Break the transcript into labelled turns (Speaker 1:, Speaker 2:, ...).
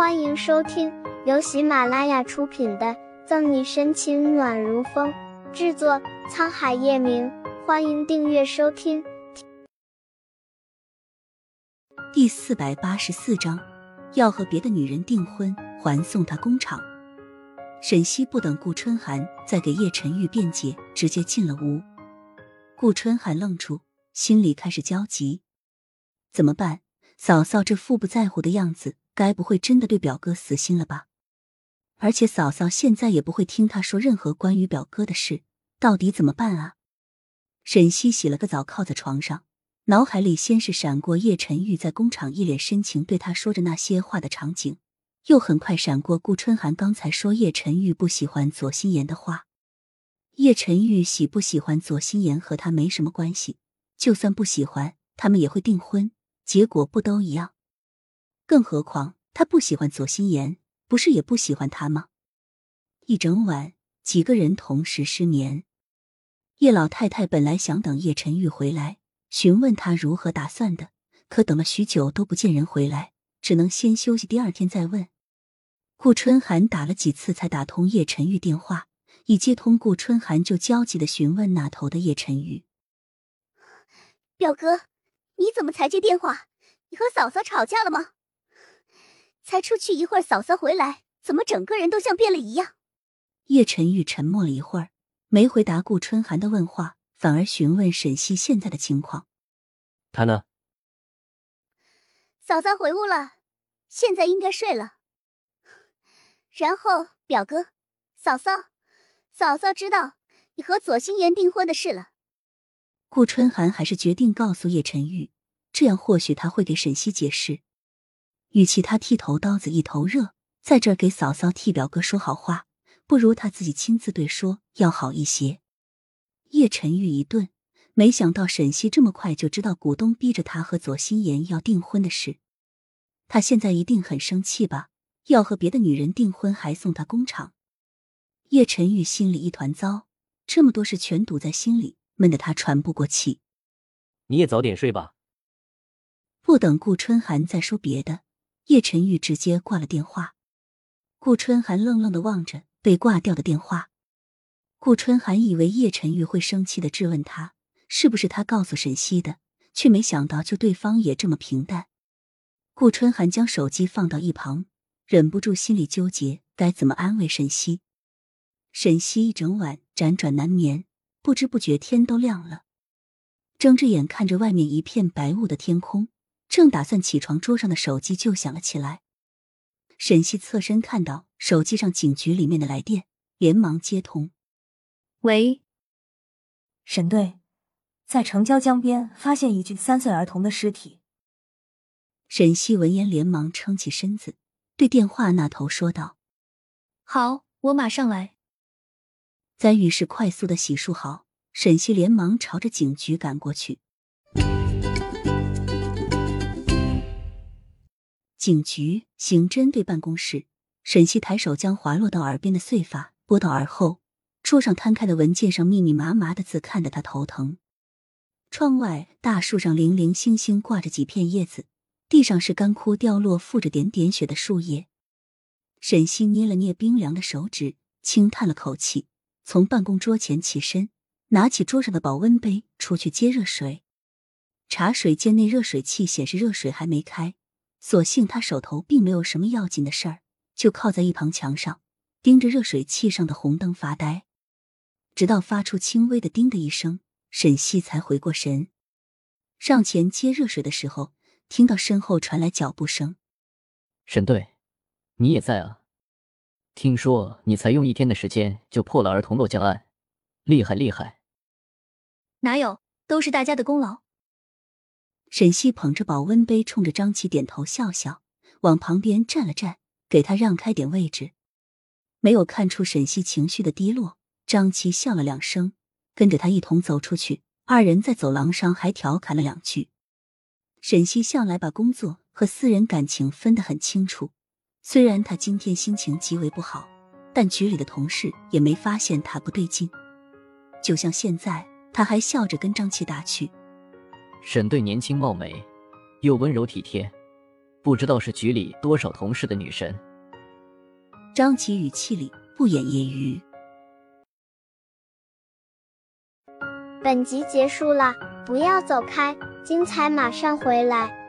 Speaker 1: 欢迎收听由喜马拉雅出品的《赠你深情暖如风》，制作沧海夜明。欢迎订阅收听。
Speaker 2: 第四百八十四章，要和别的女人订婚，还送他工厂。沈西不等顾春寒再给叶晨玉辩解，直接进了屋。顾春寒愣住，心里开始焦急，怎么办？嫂嫂这副不在乎的样子。该不会真的对表哥死心了吧？而且嫂嫂现在也不会听他说任何关于表哥的事，到底怎么办啊？沈西洗了个澡，靠在床上，脑海里先是闪过叶晨玉在工厂一脸深情对他说着那些话的场景，又很快闪过顾春寒刚才说叶晨玉不喜欢左心言的话。叶晨玉喜不喜欢左心言和他没什么关系，就算不喜欢，他们也会订婚，结果不都一样？更何况他不喜欢左心言，不是也不喜欢他吗？一整晚，几个人同时失眠。叶老太太本来想等叶晨玉回来询问他如何打算的，可等了许久都不见人回来，只能先休息，第二天再问。顾春寒打了几次才打通叶晨玉电话，一接通，顾春寒就焦急的询问那头的叶晨玉：“
Speaker 3: 表哥，你怎么才接电话？你和嫂嫂吵架了吗？”才出去一会儿，嫂嫂回来，怎么整个人都像变了一样？
Speaker 2: 叶晨玉沉默了一会儿，没回答顾春寒的问话，反而询问沈西现在的情况。
Speaker 4: 他呢？
Speaker 3: 嫂嫂回屋了，现在应该睡了。然后表哥、嫂嫂、嫂嫂知道你和左心言订婚的事了。
Speaker 2: 顾春寒还是决定告诉叶晨玉，这样或许他会给沈西解释。与其他剃头刀子一头热，在这儿给嫂嫂替表哥说好话，不如他自己亲自对说要好一些。叶晨玉一顿，没想到沈西这么快就知道股东逼着他和左心言要订婚的事，他现在一定很生气吧？要和别的女人订婚还送他工厂。叶晨玉心里一团糟，这么多事全堵在心里，闷得他喘不过气。
Speaker 4: 你也早点睡吧。
Speaker 2: 不等顾春寒再说别的。叶晨玉直接挂了电话，顾春寒愣愣的望着被挂掉的电话。顾春寒以为叶晨玉会生气的质问他是不是他告诉沈西的，却没想到就对方也这么平淡。顾春寒将手机放到一旁，忍不住心里纠结该怎么安慰沈西。沈西一整晚辗转难眠，不知不觉天都亮了，睁着眼看着外面一片白雾的天空。正打算起床，桌上的手机就响了起来。沈西侧身看到手机上警局里面的来电，连忙接通：“
Speaker 5: 喂，
Speaker 6: 沈队，在城郊江边发现一具三岁儿童的尸体。”
Speaker 2: 沈西闻言连忙撑起身子，对电话那头说道：“
Speaker 5: 好，我马上来。”
Speaker 2: 在浴室快速的洗漱好，沈西连忙朝着警局赶过去。警局刑侦队办公室，沈西抬手将滑落到耳边的碎发拨到耳后，桌上摊开的文件上密密麻麻的字看得他头疼。窗外大树上零零星星挂着几片叶子，地上是干枯掉落、附着点点雪的树叶。沈西捏了捏冰凉的手指，轻叹了口气，从办公桌前起身，拿起桌上的保温杯出去接热水。茶水间内热水器显示热水还没开。所幸他手头并没有什么要紧的事儿，就靠在一旁墙上，盯着热水器上的红灯发呆，直到发出轻微的“叮”的一声，沈西才回过神，上前接热水的时候，听到身后传来脚步声。
Speaker 4: 沈队，你也在啊？听说你才用一天的时间就破了儿童落江案，厉害厉害！
Speaker 5: 哪有，都是大家的功劳。
Speaker 2: 沈西捧着保温杯，冲着张琪点头笑笑，往旁边站了站，给他让开点位置。没有看出沈西情绪的低落，张琪笑了两声，跟着他一同走出去。二人在走廊上还调侃了两句。沈西向来把工作和私人感情分得很清楚，虽然他今天心情极为不好，但局里的同事也没发现他不对劲。就像现在，他还笑着跟张琪打趣。
Speaker 4: 沈队年轻貌美，又温柔体贴，不知道是局里多少同事的女神。
Speaker 2: 张琪语气里不掩揶揄。
Speaker 1: 本集结束了，不要走开，精彩马上回来。